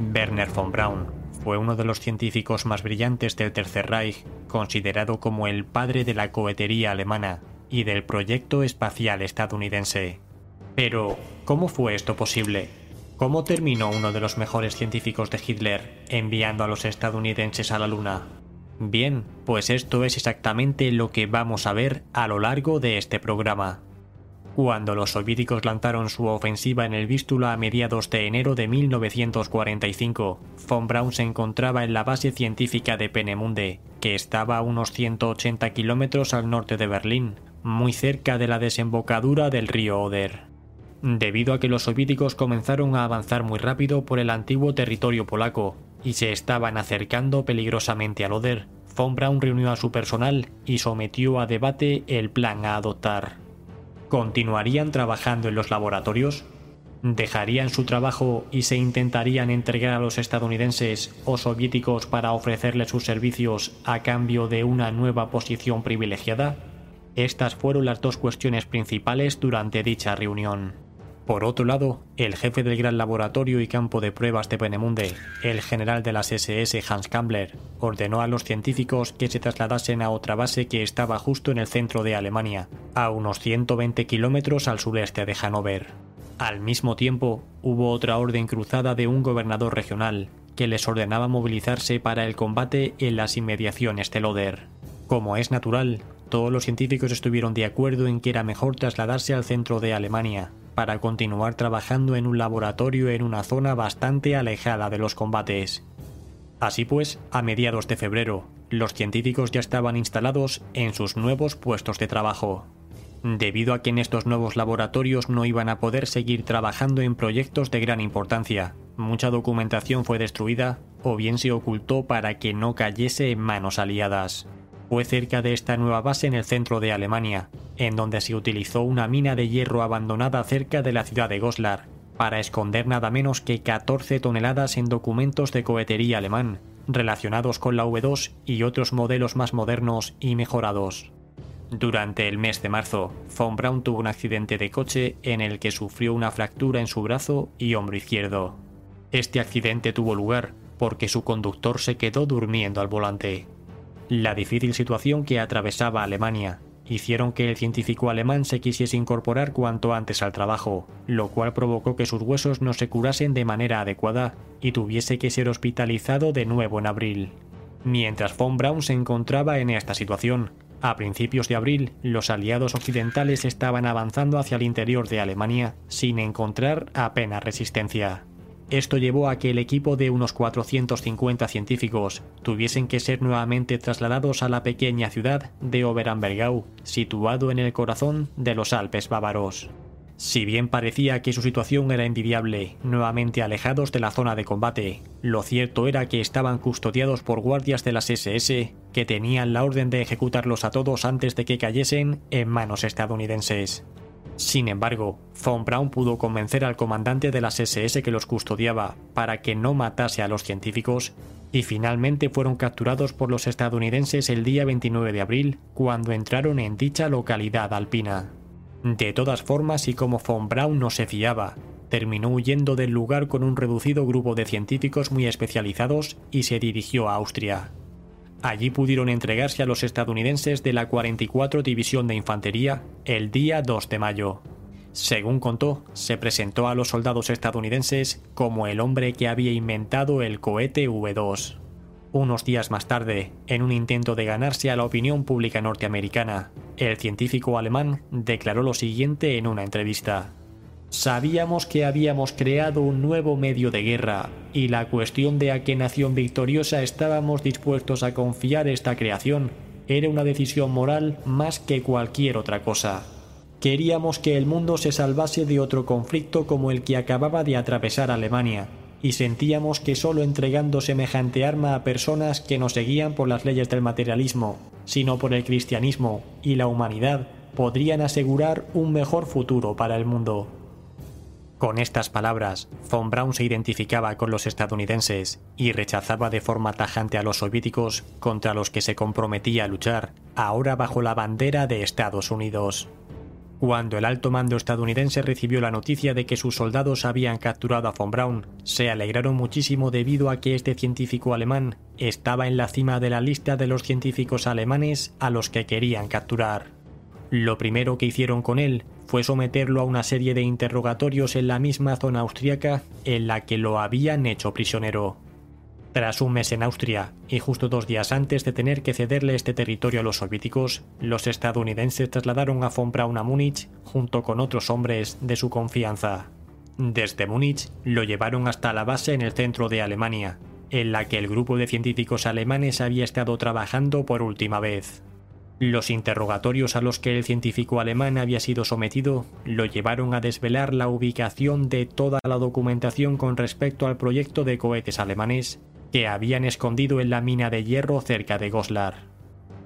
Werner von Braun fue uno de los científicos más brillantes del Tercer Reich, considerado como el padre de la cohetería alemana y del proyecto espacial estadounidense. Pero, ¿cómo fue esto posible? ¿Cómo terminó uno de los mejores científicos de Hitler enviando a los estadounidenses a la Luna? Bien, pues esto es exactamente lo que vamos a ver a lo largo de este programa. Cuando los soviéticos lanzaron su ofensiva en el Vístula a mediados de enero de 1945, von Braun se encontraba en la base científica de Penemunde, que estaba a unos 180 kilómetros al norte de Berlín, muy cerca de la desembocadura del río Oder. Debido a que los soviéticos comenzaron a avanzar muy rápido por el antiguo territorio polaco y se estaban acercando peligrosamente al Oder, von Braun reunió a su personal y sometió a debate el plan a adoptar. ¿Continuarían trabajando en los laboratorios? ¿Dejarían su trabajo y se intentarían entregar a los estadounidenses o soviéticos para ofrecerles sus servicios a cambio de una nueva posición privilegiada? Estas fueron las dos cuestiones principales durante dicha reunión. Por otro lado, el jefe del gran laboratorio y campo de pruebas de Penemunde, el general de las SS Hans Kammler, ordenó a los científicos que se trasladasen a otra base que estaba justo en el centro de Alemania, a unos 120 kilómetros al sureste de Hannover. Al mismo tiempo, hubo otra orden cruzada de un gobernador regional que les ordenaba movilizarse para el combate en las inmediaciones del Oder. Como es natural, todos los científicos estuvieron de acuerdo en que era mejor trasladarse al centro de Alemania, para continuar trabajando en un laboratorio en una zona bastante alejada de los combates. Así pues, a mediados de febrero, los científicos ya estaban instalados en sus nuevos puestos de trabajo. Debido a que en estos nuevos laboratorios no iban a poder seguir trabajando en proyectos de gran importancia, mucha documentación fue destruida o bien se ocultó para que no cayese en manos aliadas fue cerca de esta nueva base en el centro de Alemania, en donde se utilizó una mina de hierro abandonada cerca de la ciudad de Goslar, para esconder nada menos que 14 toneladas en documentos de cohetería alemán, relacionados con la V2 y otros modelos más modernos y mejorados. Durante el mes de marzo, von Braun tuvo un accidente de coche en el que sufrió una fractura en su brazo y hombro izquierdo. Este accidente tuvo lugar porque su conductor se quedó durmiendo al volante. La difícil situación que atravesaba Alemania hicieron que el científico alemán se quisiese incorporar cuanto antes al trabajo, lo cual provocó que sus huesos no se curasen de manera adecuada y tuviese que ser hospitalizado de nuevo en abril. Mientras von Braun se encontraba en esta situación, a principios de abril, los aliados occidentales estaban avanzando hacia el interior de Alemania sin encontrar apenas resistencia. Esto llevó a que el equipo de unos 450 científicos tuviesen que ser nuevamente trasladados a la pequeña ciudad de Oberambergau, situado en el corazón de los Alpes bávaros. Si bien parecía que su situación era envidiable, nuevamente alejados de la zona de combate, lo cierto era que estaban custodiados por guardias de las SS que tenían la orden de ejecutarlos a todos antes de que cayesen en manos estadounidenses. Sin embargo, von Braun pudo convencer al comandante de las SS que los custodiaba para que no matase a los científicos y finalmente fueron capturados por los estadounidenses el día 29 de abril cuando entraron en dicha localidad alpina. De todas formas y como von Braun no se fiaba, terminó huyendo del lugar con un reducido grupo de científicos muy especializados y se dirigió a Austria. Allí pudieron entregarse a los estadounidenses de la 44 División de Infantería el día 2 de mayo. Según contó, se presentó a los soldados estadounidenses como el hombre que había inventado el cohete V2. Unos días más tarde, en un intento de ganarse a la opinión pública norteamericana, el científico alemán declaró lo siguiente en una entrevista. Sabíamos que habíamos creado un nuevo medio de guerra y la cuestión de a qué nación victoriosa estábamos dispuestos a confiar esta creación era una decisión moral más que cualquier otra cosa. Queríamos que el mundo se salvase de otro conflicto como el que acababa de atravesar Alemania, y sentíamos que solo entregando semejante arma a personas que no seguían por las leyes del materialismo, sino por el cristianismo y la humanidad, podrían asegurar un mejor futuro para el mundo. Con estas palabras, von Braun se identificaba con los estadounidenses y rechazaba de forma tajante a los soviéticos contra los que se comprometía a luchar, ahora bajo la bandera de Estados Unidos. Cuando el alto mando estadounidense recibió la noticia de que sus soldados habían capturado a von Braun, se alegraron muchísimo debido a que este científico alemán estaba en la cima de la lista de los científicos alemanes a los que querían capturar. Lo primero que hicieron con él fue someterlo a una serie de interrogatorios en la misma zona austríaca en la que lo habían hecho prisionero. Tras un mes en Austria y justo dos días antes de tener que cederle este territorio a los soviéticos, los estadounidenses trasladaron a von Braun a Múnich junto con otros hombres de su confianza. Desde Múnich lo llevaron hasta la base en el centro de Alemania, en la que el grupo de científicos alemanes había estado trabajando por última vez. Los interrogatorios a los que el científico alemán había sido sometido lo llevaron a desvelar la ubicación de toda la documentación con respecto al proyecto de cohetes alemanes que habían escondido en la mina de hierro cerca de Goslar.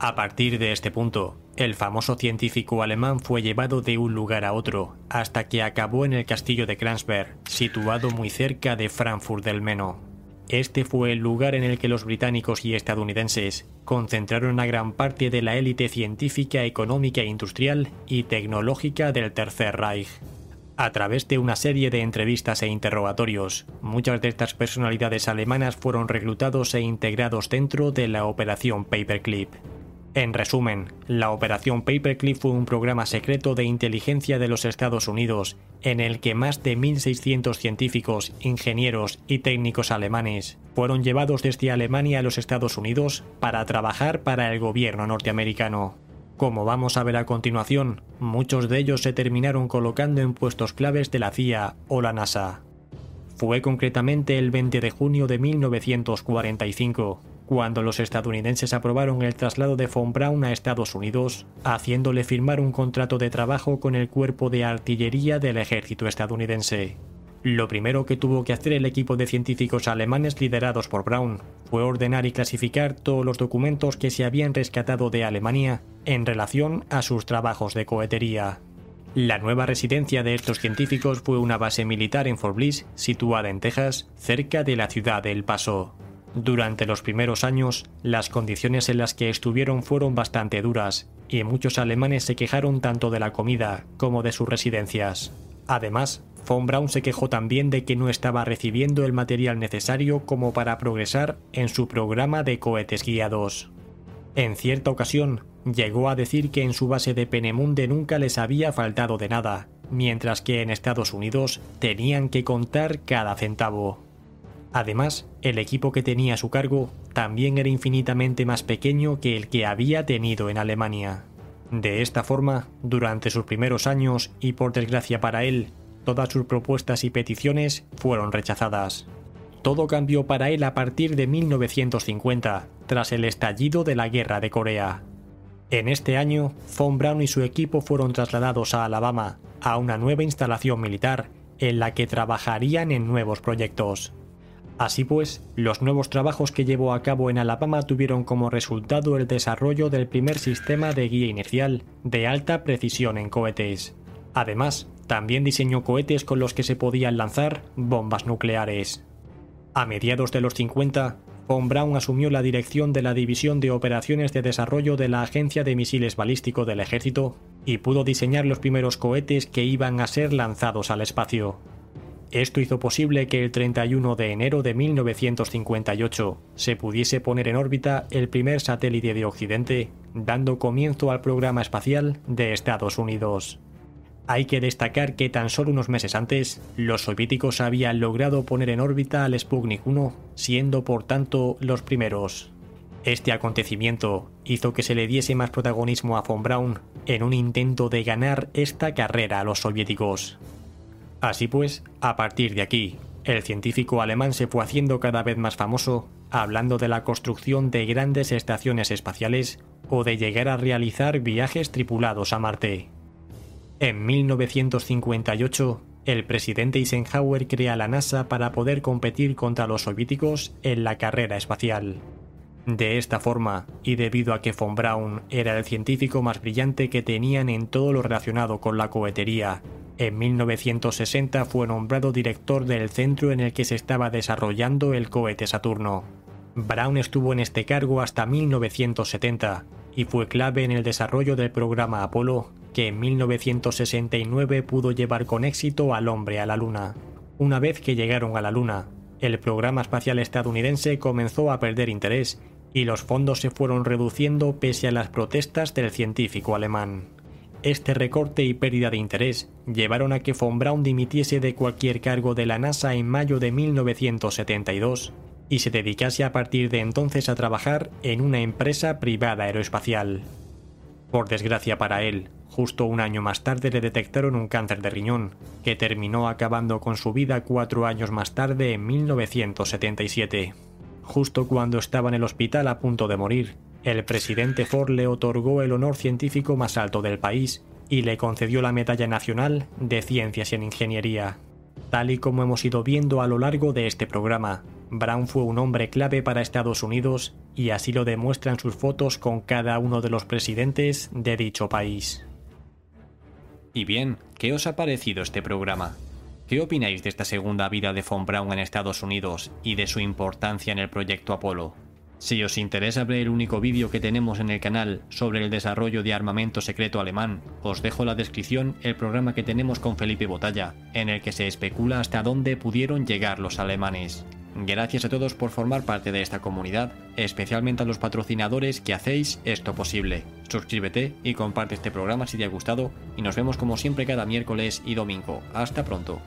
A partir de este punto, el famoso científico alemán fue llevado de un lugar a otro, hasta que acabó en el castillo de Kransberg, situado muy cerca de Frankfurt del Meno. Este fue el lugar en el que los británicos y estadounidenses concentraron a gran parte de la élite científica, económica, industrial y tecnológica del Tercer Reich. A través de una serie de entrevistas e interrogatorios, muchas de estas personalidades alemanas fueron reclutados e integrados dentro de la Operación Paperclip. En resumen, la Operación Paperclip fue un programa secreto de inteligencia de los Estados Unidos en el que más de 1.600 científicos, ingenieros y técnicos alemanes fueron llevados desde Alemania a los Estados Unidos para trabajar para el gobierno norteamericano. Como vamos a ver a continuación, muchos de ellos se terminaron colocando en puestos claves de la CIA o la NASA. Fue concretamente el 20 de junio de 1945, cuando los estadounidenses aprobaron el traslado de von Braun a Estados Unidos, haciéndole firmar un contrato de trabajo con el cuerpo de artillería del ejército estadounidense. Lo primero que tuvo que hacer el equipo de científicos alemanes liderados por Braun fue ordenar y clasificar todos los documentos que se habían rescatado de Alemania en relación a sus trabajos de cohetería. La nueva residencia de estos científicos fue una base militar en Fort Bliss, situada en Texas, cerca de la ciudad de El Paso. Durante los primeros años, las condiciones en las que estuvieron fueron bastante duras, y muchos alemanes se quejaron tanto de la comida como de sus residencias. Además, Von Braun se quejó también de que no estaba recibiendo el material necesario como para progresar en su programa de cohetes guiados. En cierta ocasión, llegó a decir que en su base de Penemunde nunca les había faltado de nada, mientras que en Estados Unidos tenían que contar cada centavo. Además, el equipo que tenía a su cargo también era infinitamente más pequeño que el que había tenido en Alemania. De esta forma, durante sus primeros años, y por desgracia para él, Todas sus propuestas y peticiones fueron rechazadas. Todo cambió para él a partir de 1950, tras el estallido de la Guerra de Corea. En este año, Von Braun y su equipo fueron trasladados a Alabama, a una nueva instalación militar, en la que trabajarían en nuevos proyectos. Así pues, los nuevos trabajos que llevó a cabo en Alabama tuvieron como resultado el desarrollo del primer sistema de guía inercial de alta precisión en cohetes. Además, también diseñó cohetes con los que se podían lanzar bombas nucleares. A mediados de los 50, Von Braun asumió la dirección de la División de Operaciones de Desarrollo de la Agencia de Misiles Balístico del Ejército y pudo diseñar los primeros cohetes que iban a ser lanzados al espacio. Esto hizo posible que el 31 de enero de 1958 se pudiese poner en órbita el primer satélite de Occidente, dando comienzo al programa espacial de Estados Unidos. Hay que destacar que tan solo unos meses antes, los soviéticos habían logrado poner en órbita al Sputnik 1, siendo por tanto los primeros. Este acontecimiento hizo que se le diese más protagonismo a von Braun en un intento de ganar esta carrera a los soviéticos. Así pues, a partir de aquí, el científico alemán se fue haciendo cada vez más famoso, hablando de la construcción de grandes estaciones espaciales o de llegar a realizar viajes tripulados a Marte. En 1958, el presidente Eisenhower crea la NASA para poder competir contra los soviéticos en la carrera espacial. De esta forma, y debido a que von Braun era el científico más brillante que tenían en todo lo relacionado con la cohetería, en 1960 fue nombrado director del centro en el que se estaba desarrollando el cohete Saturno. Braun estuvo en este cargo hasta 1970 y fue clave en el desarrollo del programa Apolo, que en 1969 pudo llevar con éxito al hombre a la Luna. Una vez que llegaron a la Luna, el programa espacial estadounidense comenzó a perder interés y los fondos se fueron reduciendo pese a las protestas del científico alemán. Este recorte y pérdida de interés llevaron a que von Braun dimitiese de cualquier cargo de la NASA en mayo de 1972 y se dedicase a partir de entonces a trabajar en una empresa privada aeroespacial. Por desgracia para él, justo un año más tarde le detectaron un cáncer de riñón, que terminó acabando con su vida cuatro años más tarde en 1977. Justo cuando estaba en el hospital a punto de morir, el presidente Ford le otorgó el honor científico más alto del país y le concedió la Medalla Nacional de Ciencias en Ingeniería. Tal y como hemos ido viendo a lo largo de este programa, Brown fue un hombre clave para Estados Unidos y así lo demuestran sus fotos con cada uno de los presidentes de dicho país. Y bien, ¿qué os ha parecido este programa? ¿Qué opináis de esta segunda vida de Von Braun en Estados Unidos y de su importancia en el proyecto Apolo? Si os interesa ver el único vídeo que tenemos en el canal sobre el desarrollo de armamento secreto alemán, os dejo en la descripción el programa que tenemos con Felipe Botalla, en el que se especula hasta dónde pudieron llegar los alemanes. Gracias a todos por formar parte de esta comunidad, especialmente a los patrocinadores que hacéis esto posible. Suscríbete y comparte este programa si te ha gustado y nos vemos como siempre cada miércoles y domingo. Hasta pronto.